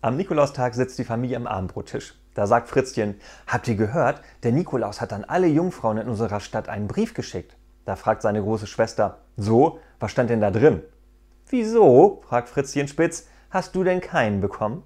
Am Nikolaustag sitzt die Familie am Abendbrottisch. Da sagt Fritzchen, habt ihr gehört, der Nikolaus hat an alle Jungfrauen in unserer Stadt einen Brief geschickt. Da fragt seine große Schwester, so, was stand denn da drin? Wieso, fragt Fritzchen spitz, hast du denn keinen bekommen?